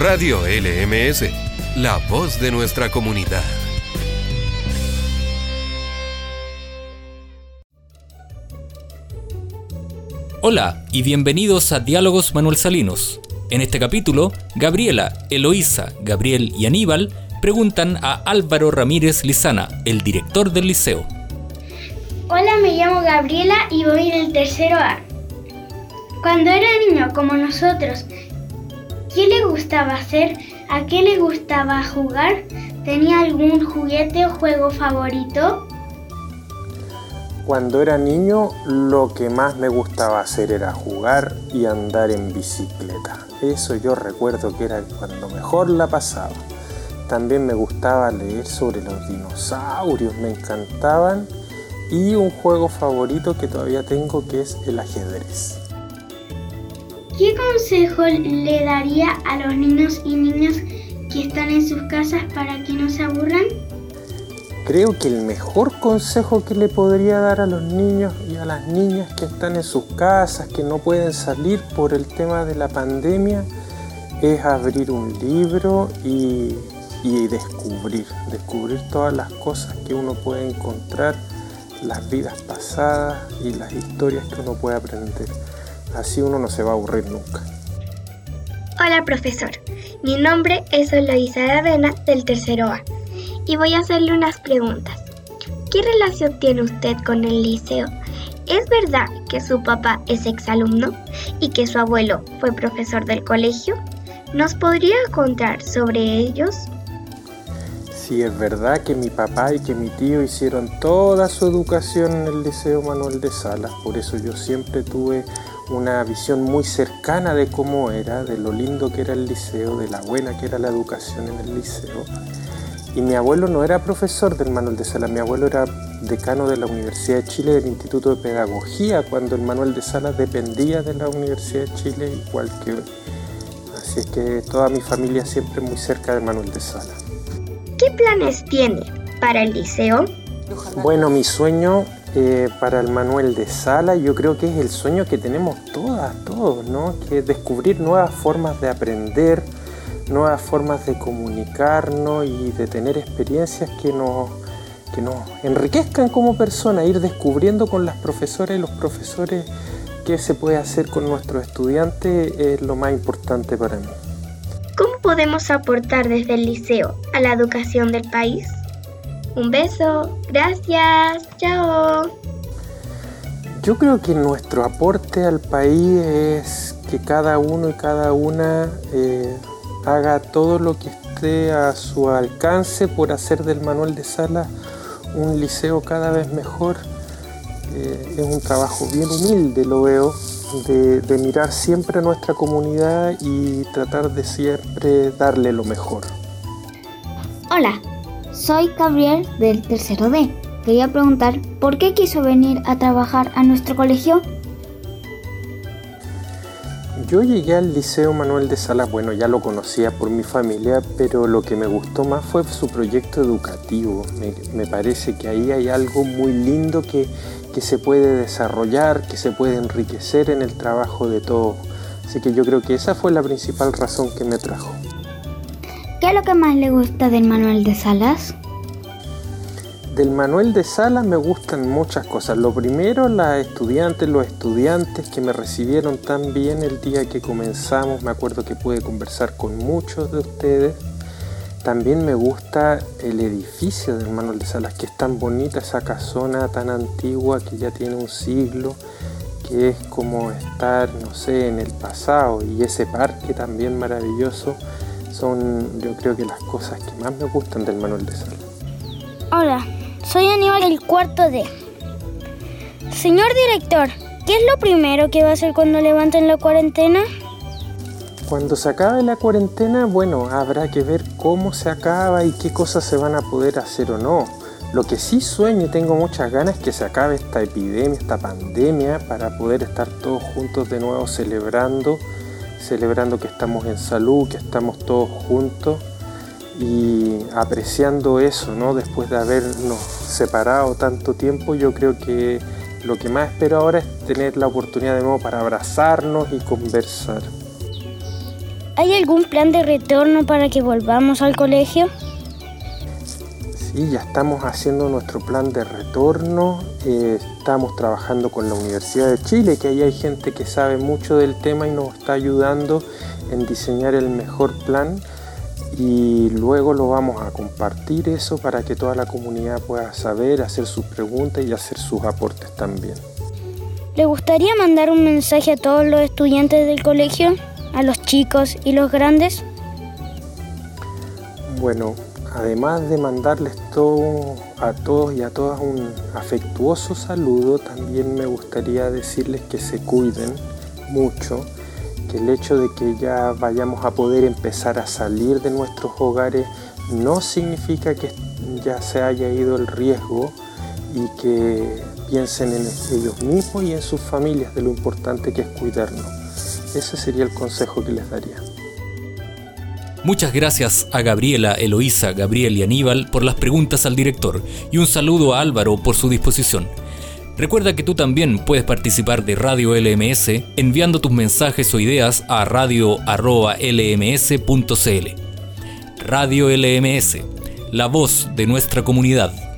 Radio LMS, la voz de nuestra comunidad. Hola y bienvenidos a Diálogos Manuel Salinos. En este capítulo, Gabriela, Eloísa, Gabriel y Aníbal preguntan a Álvaro Ramírez Lizana, el director del liceo. Hola, me llamo Gabriela y voy en el tercero A. Cuando era niño como nosotros, ¿qué le gustaba hacer? ¿A qué le gustaba jugar? ¿Tenía algún juguete o juego favorito? Cuando era niño lo que más me gustaba hacer era jugar y andar en bicicleta. Eso yo recuerdo que era cuando mejor la pasaba. También me gustaba leer sobre los dinosaurios, me encantaban. Y un juego favorito que todavía tengo que es el ajedrez. ¿Qué consejo le daría a los niños y niñas que están en sus casas para que no se aburran? Creo que el mejor consejo que le podría dar a los niños y a las niñas que están en sus casas, que no pueden salir por el tema de la pandemia, es abrir un libro y, descubrir, descubrir todas las cosas que uno puede encontrar, las vidas pasadas y las historias que uno puede aprender. Así uno no se va a aburrir nunca. Hola profesor, mi nombre es Eloisa Aravena del tercero A y voy a hacerle unas preguntas. ¿Qué relación tiene usted con el liceo? ¿Es verdad que su papá es exalumno y que su abuelo fue profesor del colegio? ¿Nos podría contar sobre ellos? Sí, es verdad que mi papá y que mi tío hicieron toda su educación en el Liceo Manuel de Salas, por eso yo siempre tuve una visión muy cercana de cómo era, de lo lindo que era el liceo, de la buena que era la educación en el liceo. Y mi abuelo no era profesor del Manuel de Salas, mi abuelo era decano de la Universidad de Chile del Instituto de Pedagogía, cuando el Manuel de Salas dependía de la Universidad de Chile, igual que hoy. Así es que toda mi familia siempre muy cerca del Manuel de Salas. ¿Qué planes tiene para el liceo? Bueno, mi sueño eh, para el Manuel de Sala, yo creo que es el sueño que tenemos todas, todos, ¿no? Que descubrir nuevas formas de aprender, nuevas formas de comunicarnos y de tener experiencias que nos, que nos enriquezcan como personas, ir descubriendo con las profesoras y los profesores qué se puede hacer con nuestros estudiantes es lo más importante para mí. ¿Cómo podemos aportar desde el liceo a la educación del país? Un beso, gracias, chao. Yo creo que nuestro aporte al país es que cada uno y cada una eh, haga todo lo que esté a su alcance por hacer del Manuel de Sala un liceo cada vez mejor. Eh, es un trabajo bien humilde, lo veo, de, de mirar siempre a nuestra comunidad y tratar de siempre darle lo mejor. Hola, soy Gabriel del tercero D. Quería preguntar, ¿por qué quiso venir a trabajar a nuestro colegio? Yo llegué al Liceo Manuel de Salas, bueno, ya lo conocía por mi familia, pero lo que me gustó más fue su proyecto educativo. Me, parece que ahí hay algo muy lindo que, que se puede desarrollar, que se puede enriquecer en el trabajo de todos. Así que yo creo que esa fue la principal razón que me trajo. ¿Qué es lo que más le gusta del Manuel de Salas? Del Manuel de Salas me gustan muchas cosas. Lo primero, las estudiantes, los estudiantes que me recibieron tan bien el día que comenzamos. Me acuerdo que pude conversar con muchos de ustedes. También me gusta el edificio del Manuel de Salas, que es tan bonita esa casona tan antigua que ya tiene un siglo, que es como estar, no sé, en el pasado. Y ese parque también maravilloso son yo creo que las cosas que más me gustan del Manuel de Salas. Hola, soy Aníbal del cuarto D. Señor director, ¿qué es lo primero que va a hacer cuando levanten la cuarentena? Cuando se acabe la cuarentena, bueno, habrá que ver cómo se acaba y qué cosas se van a poder hacer o no. Lo que sí sueño y tengo muchas ganas es que se acabe esta epidemia, esta pandemia, para poder estar todos juntos de nuevo celebrando celebrando que estamos en salud, que estamos todos juntos y apreciando eso, ¿no? Después de habernos separado tanto tiempo, yo creo que lo que más espero ahora es tener la oportunidad de nuevo para abrazarnos y conversar. ¿Hay algún plan de retorno para que volvamos al colegio? Sí, ya estamos haciendo nuestro plan de retorno. Eh, estamos trabajando con la Universidad de Chile, que ahí hay gente que sabe mucho del tema y nos está ayudando en diseñar el mejor plan. Y luego lo vamos a compartir eso para que toda la comunidad pueda saber, hacer sus preguntas y hacer sus aportes también. ¿Le gustaría mandar un mensaje a todos los estudiantes del colegio? ¿A los chicos y los grandes? Bueno, además de mandarles todo, a todos y a todas un afectuoso saludo, también me gustaría decirles que se cuiden mucho, que el hecho de que ya vayamos a poder empezar a salir de nuestros hogares no significa que ya se haya ido el riesgo y que piensen en ellos mismos y en sus familias de lo importante que es cuidarnos. Ese sería el consejo que les daría. Muchas gracias a Gabriela, Eloísa, Gabriel y Aníbal por las preguntas al director y un saludo a Álvaro por su disposición. Recuerda que tú también puedes participar de Radio LMS enviando tus mensajes o ideas a radio.lms.cl. Radio LMS, la voz de nuestra comunidad.